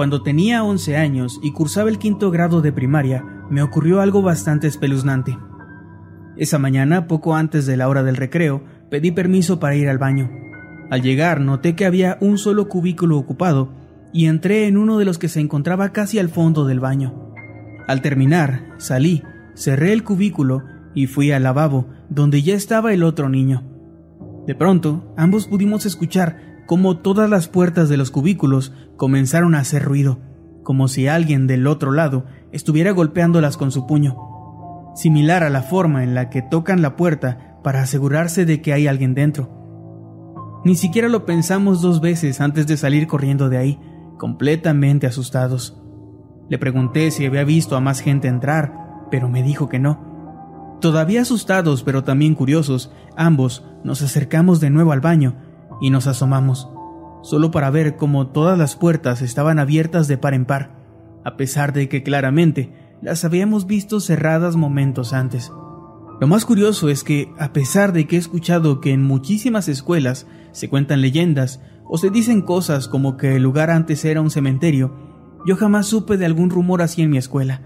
Cuando tenía 11 años y cursaba el quinto grado de primaria, me ocurrió algo bastante espeluznante. Esa mañana, poco antes de la hora del recreo, pedí permiso para ir al baño. Al llegar noté que había un solo cubículo ocupado y entré en uno de los que se encontraba casi al fondo del baño. Al terminar, salí, cerré el cubículo y fui al lavabo, donde ya estaba el otro niño. De pronto, ambos pudimos escuchar como todas las puertas de los cubículos comenzaron a hacer ruido, como si alguien del otro lado estuviera golpeándolas con su puño, similar a la forma en la que tocan la puerta para asegurarse de que hay alguien dentro. Ni siquiera lo pensamos dos veces antes de salir corriendo de ahí, completamente asustados. Le pregunté si había visto a más gente entrar, pero me dijo que no. Todavía asustados, pero también curiosos, ambos nos acercamos de nuevo al baño y nos asomamos, solo para ver cómo todas las puertas estaban abiertas de par en par, a pesar de que claramente las habíamos visto cerradas momentos antes. Lo más curioso es que, a pesar de que he escuchado que en muchísimas escuelas se cuentan leyendas o se dicen cosas como que el lugar antes era un cementerio, yo jamás supe de algún rumor así en mi escuela,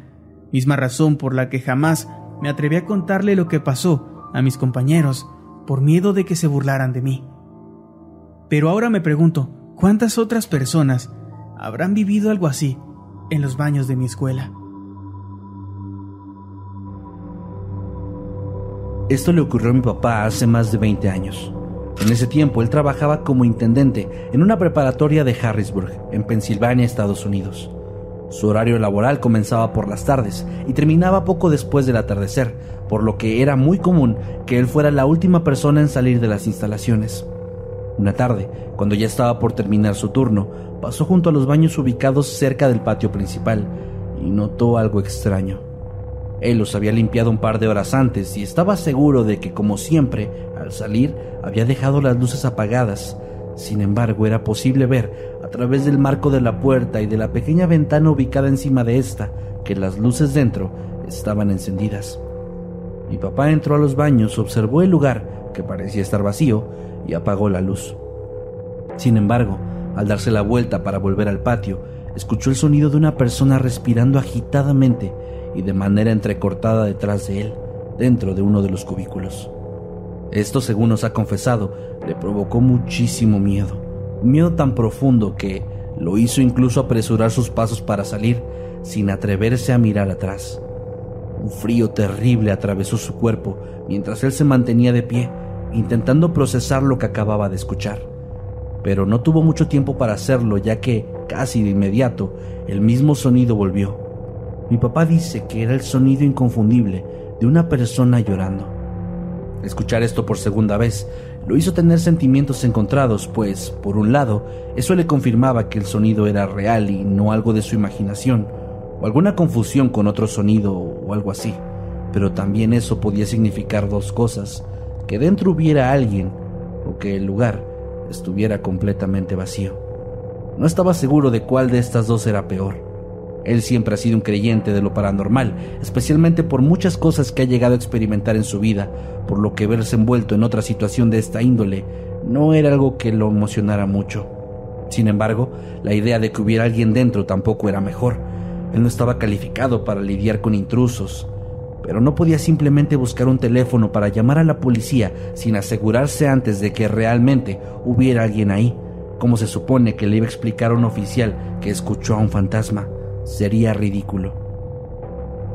misma razón por la que jamás me atreví a contarle lo que pasó a mis compañeros por miedo de que se burlaran de mí. Pero ahora me pregunto, ¿cuántas otras personas habrán vivido algo así en los baños de mi escuela? Esto le ocurrió a mi papá hace más de 20 años. En ese tiempo él trabajaba como intendente en una preparatoria de Harrisburg, en Pensilvania, Estados Unidos. Su horario laboral comenzaba por las tardes y terminaba poco después del atardecer, por lo que era muy común que él fuera la última persona en salir de las instalaciones. Una tarde, cuando ya estaba por terminar su turno, pasó junto a los baños ubicados cerca del patio principal y notó algo extraño. Él los había limpiado un par de horas antes y estaba seguro de que, como siempre, al salir había dejado las luces apagadas. Sin embargo, era posible ver, a través del marco de la puerta y de la pequeña ventana ubicada encima de esta, que las luces dentro estaban encendidas. Mi papá entró a los baños, observó el lugar, que parecía estar vacío, y apagó la luz. Sin embargo, al darse la vuelta para volver al patio, escuchó el sonido de una persona respirando agitadamente y de manera entrecortada detrás de él, dentro de uno de los cubículos. Esto, según nos ha confesado, le provocó muchísimo miedo, miedo tan profundo que lo hizo incluso apresurar sus pasos para salir sin atreverse a mirar atrás. Un frío terrible atravesó su cuerpo mientras él se mantenía de pie, intentando procesar lo que acababa de escuchar. Pero no tuvo mucho tiempo para hacerlo, ya que, casi de inmediato, el mismo sonido volvió. Mi papá dice que era el sonido inconfundible de una persona llorando. Escuchar esto por segunda vez lo hizo tener sentimientos encontrados, pues, por un lado, eso le confirmaba que el sonido era real y no algo de su imaginación, o alguna confusión con otro sonido o algo así. Pero también eso podía significar dos cosas que dentro hubiera alguien o que el lugar estuviera completamente vacío. No estaba seguro de cuál de estas dos era peor. Él siempre ha sido un creyente de lo paranormal, especialmente por muchas cosas que ha llegado a experimentar en su vida, por lo que verse envuelto en otra situación de esta índole no era algo que lo emocionara mucho. Sin embargo, la idea de que hubiera alguien dentro tampoco era mejor. Él no estaba calificado para lidiar con intrusos, pero no podía simplemente buscar un teléfono para llamar a la policía sin asegurarse antes de que realmente hubiera alguien ahí. como se supone que le iba a explicar a un oficial que escuchó a un fantasma? Sería ridículo.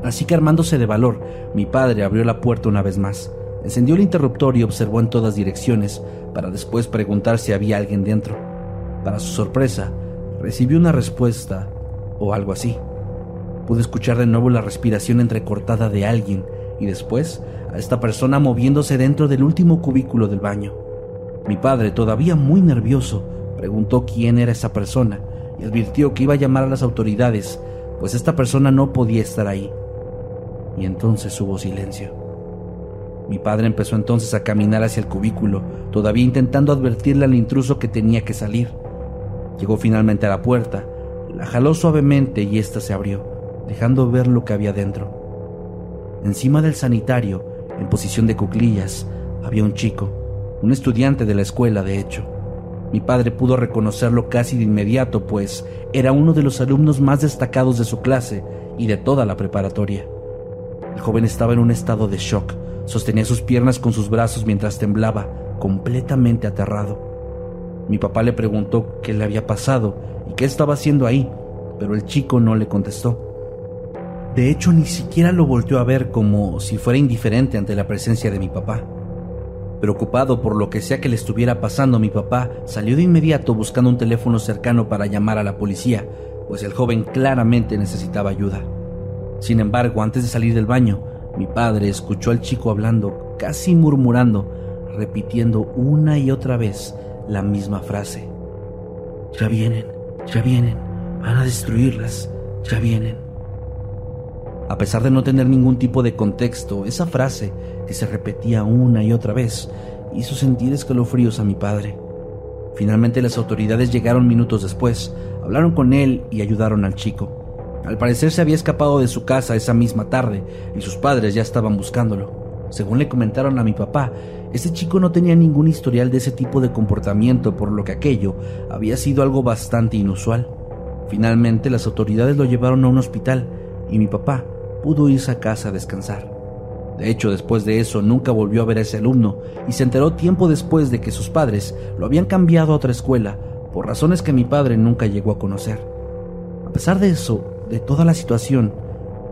Así que armándose de valor, mi padre abrió la puerta una vez más, encendió el interruptor y observó en todas direcciones para después preguntar si había alguien dentro. Para su sorpresa, recibió una respuesta o algo así. Pude escuchar de nuevo la respiración entrecortada de alguien y después a esta persona moviéndose dentro del último cubículo del baño. Mi padre, todavía muy nervioso, preguntó quién era esa persona y advirtió que iba a llamar a las autoridades, pues esta persona no podía estar ahí. Y entonces hubo silencio. Mi padre empezó entonces a caminar hacia el cubículo, todavía intentando advertirle al intruso que tenía que salir. Llegó finalmente a la puerta, la jaló suavemente y ésta se abrió dejando ver lo que había dentro. Encima del sanitario, en posición de cuclillas, había un chico, un estudiante de la escuela, de hecho. Mi padre pudo reconocerlo casi de inmediato, pues era uno de los alumnos más destacados de su clase y de toda la preparatoria. El joven estaba en un estado de shock, sostenía sus piernas con sus brazos mientras temblaba, completamente aterrado. Mi papá le preguntó qué le había pasado y qué estaba haciendo ahí, pero el chico no le contestó. De hecho, ni siquiera lo volteó a ver como si fuera indiferente ante la presencia de mi papá. Preocupado por lo que sea que le estuviera pasando, mi papá salió de inmediato buscando un teléfono cercano para llamar a la policía, pues el joven claramente necesitaba ayuda. Sin embargo, antes de salir del baño, mi padre escuchó al chico hablando, casi murmurando, repitiendo una y otra vez la misma frase. Ya vienen, ya vienen, van a destruirlas, ya vienen. A pesar de no tener ningún tipo de contexto, esa frase, que se repetía una y otra vez, hizo sentir escalofríos a mi padre. Finalmente las autoridades llegaron minutos después, hablaron con él y ayudaron al chico. Al parecer se había escapado de su casa esa misma tarde y sus padres ya estaban buscándolo. Según le comentaron a mi papá, este chico no tenía ningún historial de ese tipo de comportamiento, por lo que aquello había sido algo bastante inusual. Finalmente las autoridades lo llevaron a un hospital y mi papá pudo irse a casa a descansar. De hecho, después de eso nunca volvió a ver a ese alumno y se enteró tiempo después de que sus padres lo habían cambiado a otra escuela por razones que mi padre nunca llegó a conocer. A pesar de eso, de toda la situación,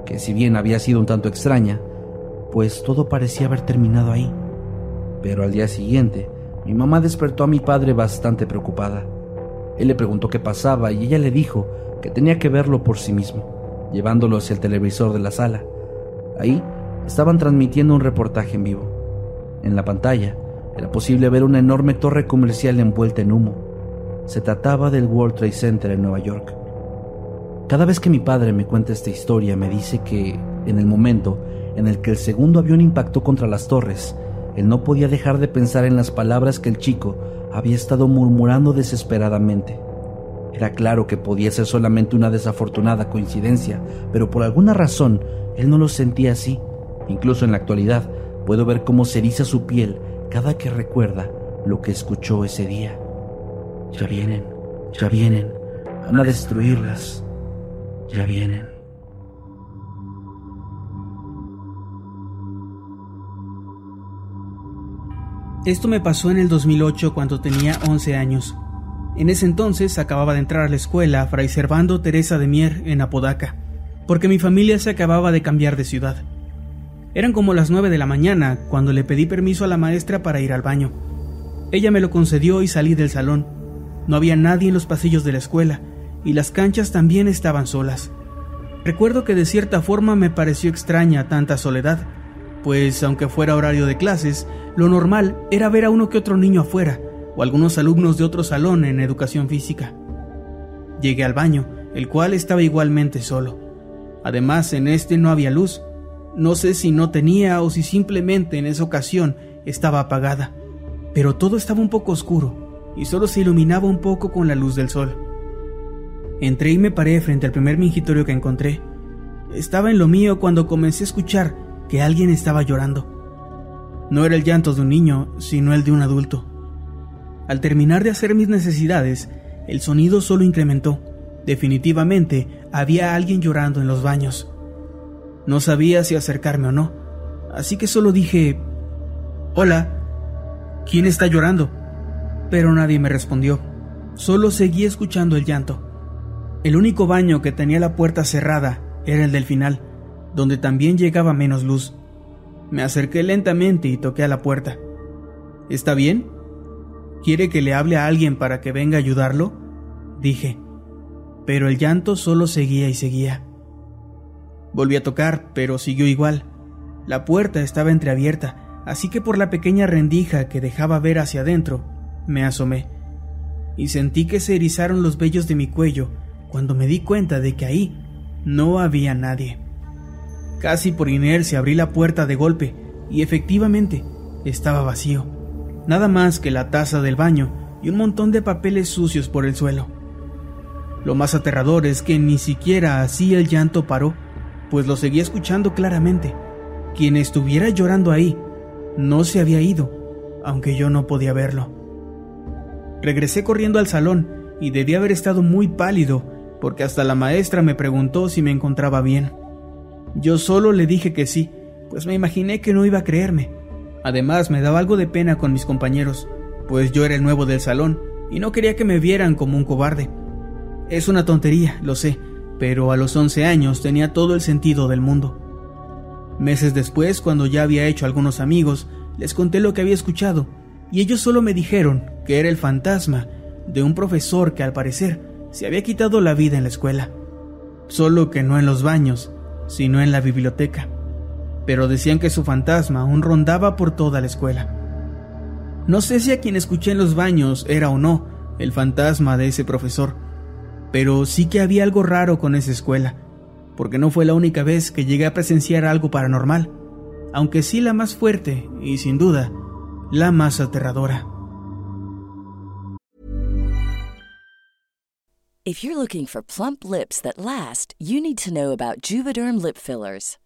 que si bien había sido un tanto extraña, pues todo parecía haber terminado ahí. Pero al día siguiente, mi mamá despertó a mi padre bastante preocupada. Él le preguntó qué pasaba y ella le dijo que tenía que verlo por sí mismo llevándolo hacia el televisor de la sala. Ahí estaban transmitiendo un reportaje en vivo. En la pantalla era posible ver una enorme torre comercial envuelta en humo. Se trataba del World Trade Center en Nueva York. Cada vez que mi padre me cuenta esta historia me dice que, en el momento en el que el segundo avión impactó contra las torres, él no podía dejar de pensar en las palabras que el chico había estado murmurando desesperadamente. Era claro que podía ser solamente una desafortunada coincidencia, pero por alguna razón él no lo sentía así. Incluso en la actualidad puedo ver cómo se eriza su piel cada que recuerda lo que escuchó ese día. Ya vienen, ya vienen, van a destruirlas, ya vienen. Esto me pasó en el 2008 cuando tenía 11 años. En ese entonces acababa de entrar a la escuela Fray Servando Teresa de Mier en Apodaca, porque mi familia se acababa de cambiar de ciudad. Eran como las nueve de la mañana cuando le pedí permiso a la maestra para ir al baño. Ella me lo concedió y salí del salón. No había nadie en los pasillos de la escuela y las canchas también estaban solas. Recuerdo que de cierta forma me pareció extraña tanta soledad, pues aunque fuera horario de clases, lo normal era ver a uno que otro niño afuera, o algunos alumnos de otro salón en educación física. Llegué al baño, el cual estaba igualmente solo. Además, en este no había luz. No sé si no tenía o si simplemente en esa ocasión estaba apagada, pero todo estaba un poco oscuro y solo se iluminaba un poco con la luz del sol. Entré y me paré frente al primer mingitorio que encontré. Estaba en lo mío cuando comencé a escuchar que alguien estaba llorando. No era el llanto de un niño, sino el de un adulto. Al terminar de hacer mis necesidades, el sonido solo incrementó. Definitivamente había alguien llorando en los baños. No sabía si acercarme o no, así que solo dije, Hola, ¿quién está llorando? Pero nadie me respondió. Solo seguí escuchando el llanto. El único baño que tenía la puerta cerrada era el del final, donde también llegaba menos luz. Me acerqué lentamente y toqué a la puerta. ¿Está bien? ¿Quiere que le hable a alguien para que venga a ayudarlo? Dije. Pero el llanto solo seguía y seguía. Volví a tocar, pero siguió igual. La puerta estaba entreabierta, así que por la pequeña rendija que dejaba ver hacia adentro, me asomé. Y sentí que se erizaron los vellos de mi cuello cuando me di cuenta de que ahí no había nadie. Casi por inercia abrí la puerta de golpe y efectivamente estaba vacío. Nada más que la taza del baño y un montón de papeles sucios por el suelo. Lo más aterrador es que ni siquiera así el llanto paró, pues lo seguía escuchando claramente. Quien estuviera llorando ahí no se había ido, aunque yo no podía verlo. Regresé corriendo al salón y debía haber estado muy pálido porque hasta la maestra me preguntó si me encontraba bien. Yo solo le dije que sí, pues me imaginé que no iba a creerme. Además, me daba algo de pena con mis compañeros, pues yo era el nuevo del salón y no quería que me vieran como un cobarde. Es una tontería, lo sé, pero a los 11 años tenía todo el sentido del mundo. Meses después, cuando ya había hecho algunos amigos, les conté lo que había escuchado, y ellos solo me dijeron que era el fantasma de un profesor que al parecer se había quitado la vida en la escuela, solo que no en los baños, sino en la biblioteca. Pero decían que su fantasma aún rondaba por toda la escuela. No sé si a quien escuché en los baños era o no el fantasma de ese profesor, pero sí que había algo raro con esa escuela, porque no fue la única vez que llegué a presenciar algo paranormal, aunque sí la más fuerte y sin duda la más aterradora. If you're looking for plump lips that last, you need to know about Juvederm lip fillers.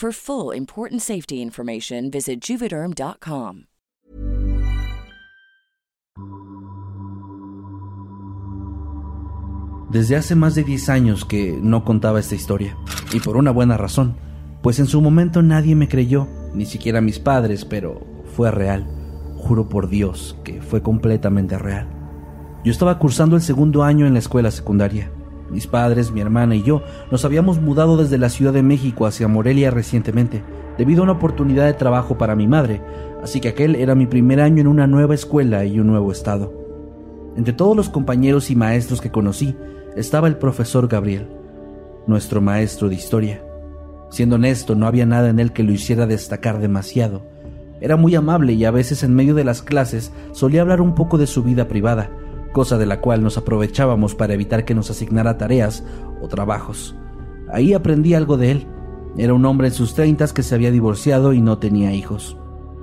For full important safety information, visit juvederm.com. Desde hace más de 10 años que no contaba esta historia, y por una buena razón, pues en su momento nadie me creyó, ni siquiera mis padres, pero fue real. Juro por Dios que fue completamente real. Yo estaba cursando el segundo año en la escuela secundaria. Mis padres, mi hermana y yo nos habíamos mudado desde la Ciudad de México hacia Morelia recientemente, debido a una oportunidad de trabajo para mi madre, así que aquel era mi primer año en una nueva escuela y un nuevo estado. Entre todos los compañeros y maestros que conocí estaba el profesor Gabriel, nuestro maestro de historia. Siendo honesto, no había nada en él que lo hiciera destacar demasiado. Era muy amable y a veces en medio de las clases solía hablar un poco de su vida privada, cosa de la cual nos aprovechábamos para evitar que nos asignara tareas o trabajos. Ahí aprendí algo de él. Era un hombre en sus treintas que se había divorciado y no tenía hijos.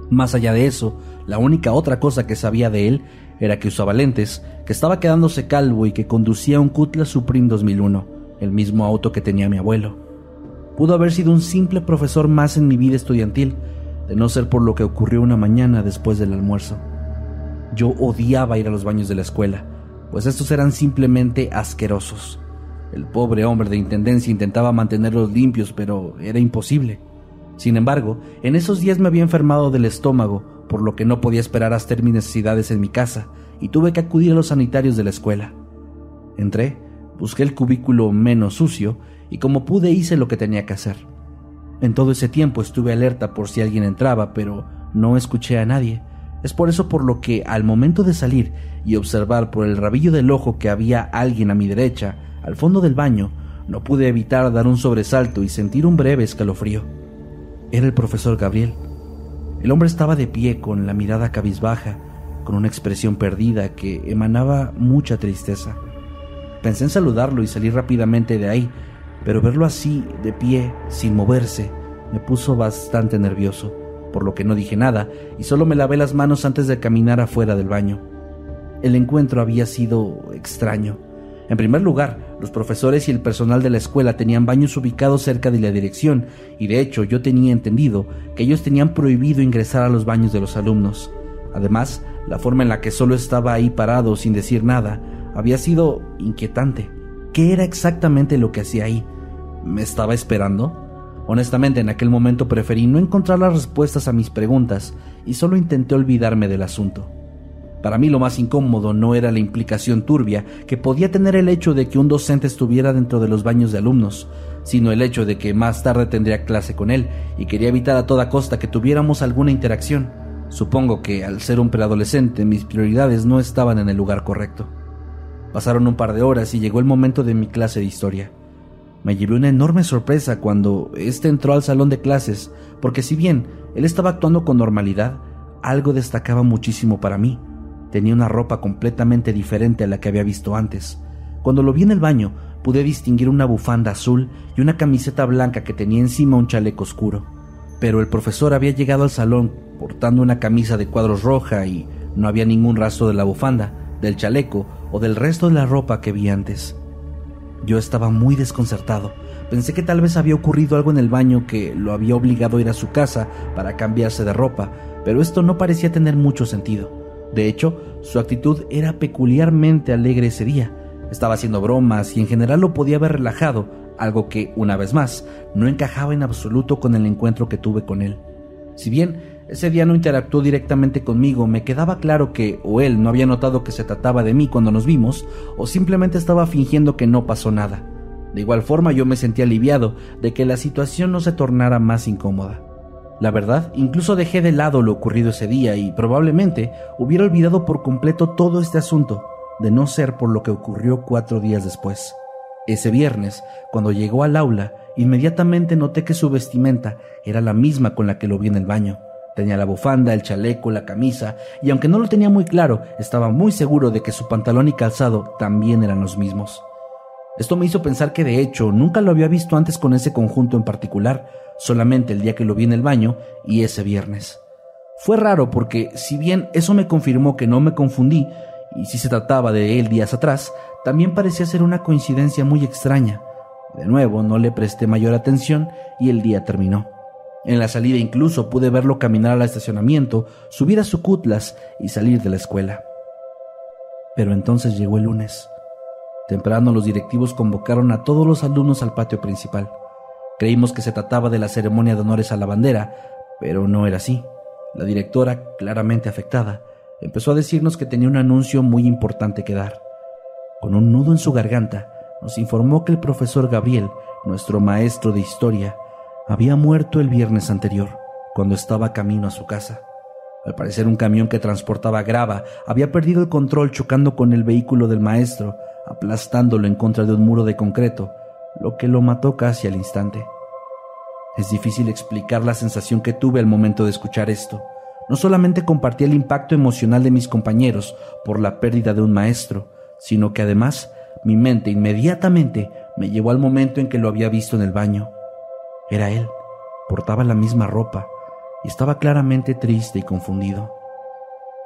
Más allá de eso, la única otra cosa que sabía de él era que usaba lentes, que estaba quedándose calvo y que conducía un Cutlass Supreme 2001, el mismo auto que tenía mi abuelo. Pudo haber sido un simple profesor más en mi vida estudiantil, de no ser por lo que ocurrió una mañana después del almuerzo. Yo odiaba ir a los baños de la escuela, pues estos eran simplemente asquerosos. El pobre hombre de intendencia intentaba mantenerlos limpios, pero era imposible. Sin embargo, en esos días me había enfermado del estómago, por lo que no podía esperar a hacer mis necesidades en mi casa, y tuve que acudir a los sanitarios de la escuela. Entré, busqué el cubículo menos sucio, y como pude hice lo que tenía que hacer. En todo ese tiempo estuve alerta por si alguien entraba, pero no escuché a nadie. Es por eso por lo que al momento de salir y observar por el rabillo del ojo que había alguien a mi derecha, al fondo del baño, no pude evitar dar un sobresalto y sentir un breve escalofrío. Era el profesor Gabriel. El hombre estaba de pie con la mirada cabizbaja, con una expresión perdida que emanaba mucha tristeza. Pensé en saludarlo y salir rápidamente de ahí, pero verlo así, de pie, sin moverse, me puso bastante nervioso, por lo que no dije nada y solo me lavé las manos antes de caminar afuera del baño. El encuentro había sido extraño. En primer lugar, los profesores y el personal de la escuela tenían baños ubicados cerca de la dirección y de hecho yo tenía entendido que ellos tenían prohibido ingresar a los baños de los alumnos. Además, la forma en la que solo estaba ahí parado sin decir nada había sido inquietante. ¿Qué era exactamente lo que hacía ahí? ¿Me estaba esperando? Honestamente, en aquel momento preferí no encontrar las respuestas a mis preguntas y solo intenté olvidarme del asunto. Para mí lo más incómodo no era la implicación turbia que podía tener el hecho de que un docente estuviera dentro de los baños de alumnos, sino el hecho de que más tarde tendría clase con él y quería evitar a toda costa que tuviéramos alguna interacción. Supongo que al ser un preadolescente mis prioridades no estaban en el lugar correcto. Pasaron un par de horas y llegó el momento de mi clase de historia. Me llevé una enorme sorpresa cuando éste entró al salón de clases, porque si bien él estaba actuando con normalidad, algo destacaba muchísimo para mí. Tenía una ropa completamente diferente a la que había visto antes. Cuando lo vi en el baño, pude distinguir una bufanda azul y una camiseta blanca que tenía encima un chaleco oscuro. Pero el profesor había llegado al salón portando una camisa de cuadros roja y no había ningún rastro de la bufanda, del chaleco o del resto de la ropa que vi antes. Yo estaba muy desconcertado. Pensé que tal vez había ocurrido algo en el baño que lo había obligado a ir a su casa para cambiarse de ropa, pero esto no parecía tener mucho sentido. De hecho, su actitud era peculiarmente alegre ese día. Estaba haciendo bromas y en general lo podía haber relajado, algo que, una vez más, no encajaba en absoluto con el encuentro que tuve con él. Si bien ese día no interactuó directamente conmigo, me quedaba claro que o él no había notado que se trataba de mí cuando nos vimos, o simplemente estaba fingiendo que no pasó nada. De igual forma yo me sentí aliviado de que la situación no se tornara más incómoda. La verdad, incluso dejé de lado lo ocurrido ese día y probablemente hubiera olvidado por completo todo este asunto, de no ser por lo que ocurrió cuatro días después. Ese viernes, cuando llegó al aula, inmediatamente noté que su vestimenta era la misma con la que lo vi en el baño. Tenía la bufanda, el chaleco, la camisa, y aunque no lo tenía muy claro, estaba muy seguro de que su pantalón y calzado también eran los mismos. Esto me hizo pensar que de hecho nunca lo había visto antes con ese conjunto en particular, solamente el día que lo vi en el baño y ese viernes. Fue raro porque si bien eso me confirmó que no me confundí, y si se trataba de él días atrás, también parecía ser una coincidencia muy extraña. De nuevo no le presté mayor atención y el día terminó. En la salida incluso pude verlo caminar al estacionamiento, subir a su cutlas y salir de la escuela. Pero entonces llegó el lunes. Temprano los directivos convocaron a todos los alumnos al patio principal. Creímos que se trataba de la ceremonia de honores a la bandera, pero no era así. La directora, claramente afectada, empezó a decirnos que tenía un anuncio muy importante que dar. Con un nudo en su garganta, nos informó que el profesor Gabriel, nuestro maestro de historia, había muerto el viernes anterior, cuando estaba camino a su casa. Al parecer un camión que transportaba grava había perdido el control chocando con el vehículo del maestro, aplastándolo en contra de un muro de concreto, lo que lo mató casi al instante. Es difícil explicar la sensación que tuve al momento de escuchar esto. No solamente compartí el impacto emocional de mis compañeros por la pérdida de un maestro, sino que además mi mente inmediatamente me llevó al momento en que lo había visto en el baño. Era él, portaba la misma ropa y estaba claramente triste y confundido.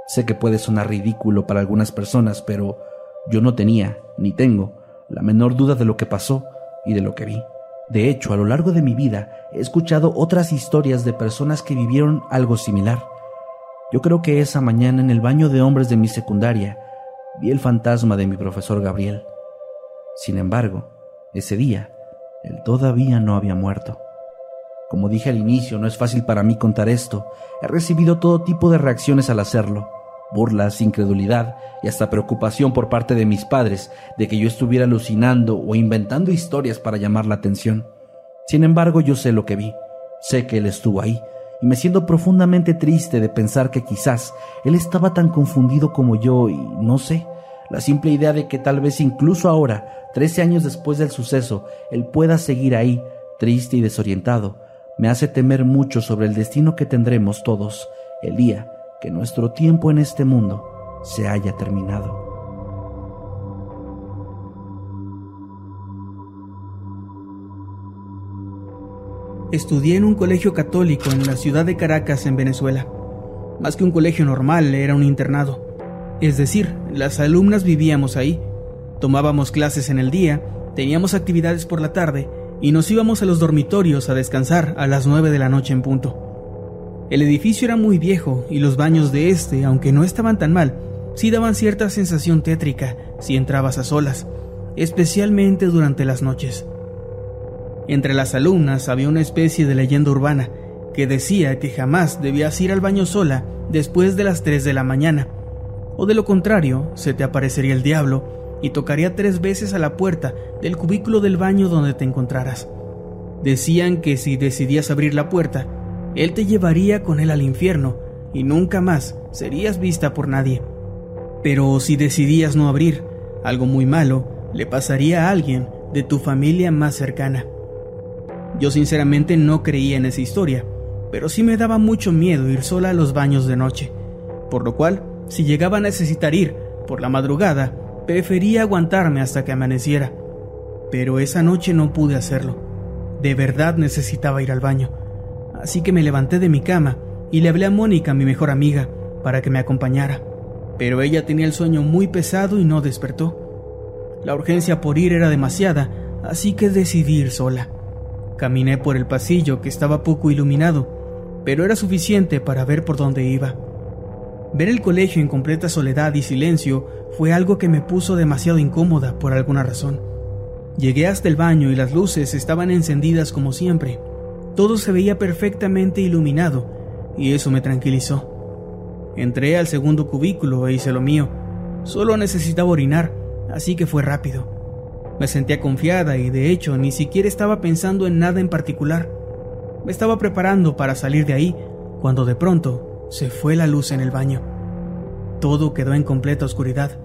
Sé que puede sonar ridículo para algunas personas, pero yo no tenía, ni tengo, la menor duda de lo que pasó y de lo que vi. De hecho, a lo largo de mi vida he escuchado otras historias de personas que vivieron algo similar. Yo creo que esa mañana en el baño de hombres de mi secundaria vi el fantasma de mi profesor Gabriel. Sin embargo, Ese día, él todavía no había muerto. Como dije al inicio, no es fácil para mí contar esto. He recibido todo tipo de reacciones al hacerlo. Burlas, incredulidad y hasta preocupación por parte de mis padres de que yo estuviera alucinando o inventando historias para llamar la atención. Sin embargo, yo sé lo que vi. Sé que él estuvo ahí y me siento profundamente triste de pensar que quizás él estaba tan confundido como yo y no sé, la simple idea de que tal vez incluso ahora, trece años después del suceso, él pueda seguir ahí, triste y desorientado, me hace temer mucho sobre el destino que tendremos todos el día que nuestro tiempo en este mundo se haya terminado. Estudié en un colegio católico en la ciudad de Caracas, en Venezuela. Más que un colegio normal, era un internado. Es decir, las alumnas vivíamos ahí, tomábamos clases en el día, teníamos actividades por la tarde y nos íbamos a los dormitorios a descansar a las nueve de la noche en punto. El edificio era muy viejo y los baños de este, aunque no estaban tan mal, sí daban cierta sensación tétrica si entrabas a solas, especialmente durante las noches. Entre las alumnas había una especie de leyenda urbana que decía que jamás debías ir al baño sola después de las 3 de la mañana, o de lo contrario, se te aparecería el diablo y tocaría tres veces a la puerta del cubículo del baño donde te encontraras. Decían que si decidías abrir la puerta, él te llevaría con él al infierno y nunca más serías vista por nadie. Pero si decidías no abrir, algo muy malo le pasaría a alguien de tu familia más cercana. Yo sinceramente no creía en esa historia, pero sí me daba mucho miedo ir sola a los baños de noche, por lo cual, si llegaba a necesitar ir por la madrugada, prefería aguantarme hasta que amaneciera. Pero esa noche no pude hacerlo. De verdad necesitaba ir al baño. Así que me levanté de mi cama y le hablé a Mónica, mi mejor amiga, para que me acompañara. Pero ella tenía el sueño muy pesado y no despertó. La urgencia por ir era demasiada, así que decidí ir sola. Caminé por el pasillo que estaba poco iluminado, pero era suficiente para ver por dónde iba. Ver el colegio en completa soledad y silencio fue algo que me puso demasiado incómoda por alguna razón. Llegué hasta el baño y las luces estaban encendidas como siempre. Todo se veía perfectamente iluminado y eso me tranquilizó. Entré al segundo cubículo e hice lo mío. Solo necesitaba orinar, así que fue rápido. Me sentía confiada y de hecho ni siquiera estaba pensando en nada en particular. Me estaba preparando para salir de ahí cuando de pronto se fue la luz en el baño. Todo quedó en completa oscuridad.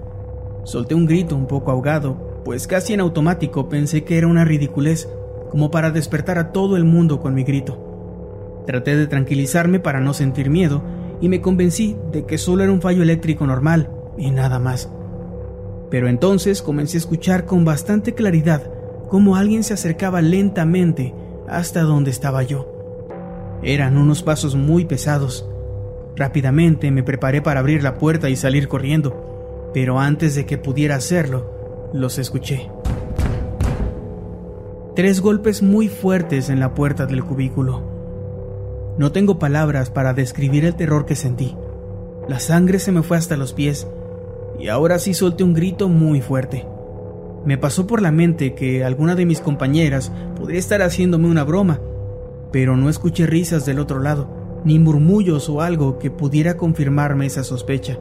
Solté un grito un poco ahogado, pues casi en automático pensé que era una ridiculez, como para despertar a todo el mundo con mi grito. Traté de tranquilizarme para no sentir miedo y me convencí de que solo era un fallo eléctrico normal y nada más. Pero entonces comencé a escuchar con bastante claridad cómo alguien se acercaba lentamente hasta donde estaba yo. Eran unos pasos muy pesados. Rápidamente me preparé para abrir la puerta y salir corriendo, pero antes de que pudiera hacerlo, los escuché. Tres golpes muy fuertes en la puerta del cubículo. No tengo palabras para describir el terror que sentí. La sangre se me fue hasta los pies y ahora sí solté un grito muy fuerte. Me pasó por la mente que alguna de mis compañeras podría estar haciéndome una broma, pero no escuché risas del otro lado, ni murmullos o algo que pudiera confirmarme esa sospecha.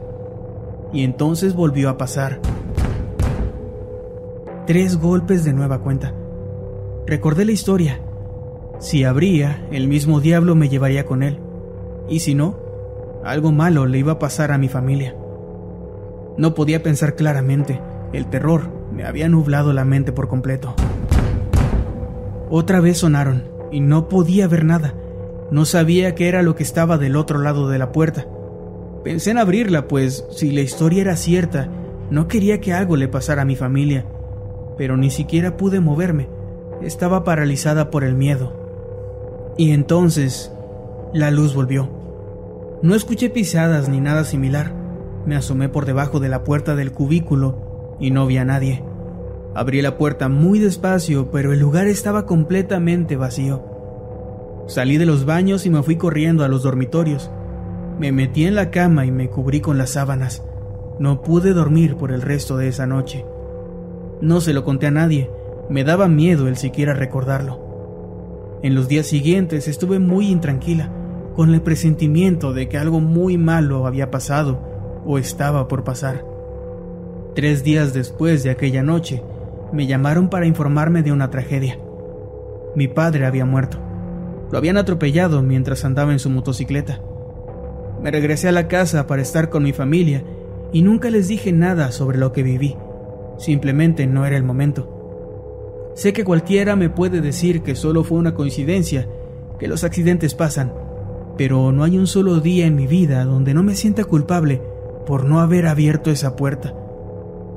Y entonces volvió a pasar. Tres golpes de nueva cuenta. Recordé la historia. Si abría, el mismo diablo me llevaría con él. Y si no, algo malo le iba a pasar a mi familia. No podía pensar claramente. El terror me había nublado la mente por completo. Otra vez sonaron y no podía ver nada. No sabía qué era lo que estaba del otro lado de la puerta. Pensé en abrirla, pues si la historia era cierta, no quería que algo le pasara a mi familia. Pero ni siquiera pude moverme. Estaba paralizada por el miedo. Y entonces, la luz volvió. No escuché pisadas ni nada similar me asomé por debajo de la puerta del cubículo y no vi a nadie. Abrí la puerta muy despacio, pero el lugar estaba completamente vacío. Salí de los baños y me fui corriendo a los dormitorios. Me metí en la cama y me cubrí con las sábanas. No pude dormir por el resto de esa noche. No se lo conté a nadie, Me daba miedo el siquiera recordarlo. En los días siguientes estuve muy intranquila, con el presentimiento de que algo muy malo había pasado o estaba por pasar. Tres días después de aquella noche, me llamaron para informarme de una tragedia. Mi padre había muerto. Lo habían atropellado mientras andaba en su motocicleta. Me regresé a la casa para estar con mi familia y nunca les dije nada sobre lo que viví. Simplemente no era el momento. Sé que cualquiera me puede decir que solo fue una coincidencia, que los accidentes pasan, pero no hay un solo día en mi vida donde no me sienta culpable por no haber abierto esa puerta,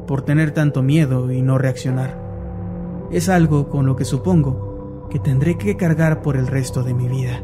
por tener tanto miedo y no reaccionar. Es algo con lo que supongo que tendré que cargar por el resto de mi vida.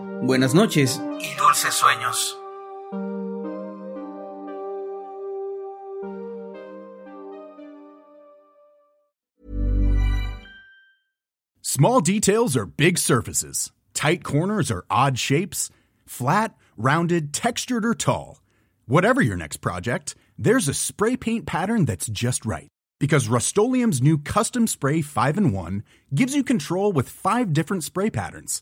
Buenas noches. Y dulces sueños. Small details are big surfaces. Tight corners are odd shapes. Flat, rounded, textured, or tall. Whatever your next project, there's a spray paint pattern that's just right. Because Rust new Custom Spray 5 in 1 gives you control with five different spray patterns.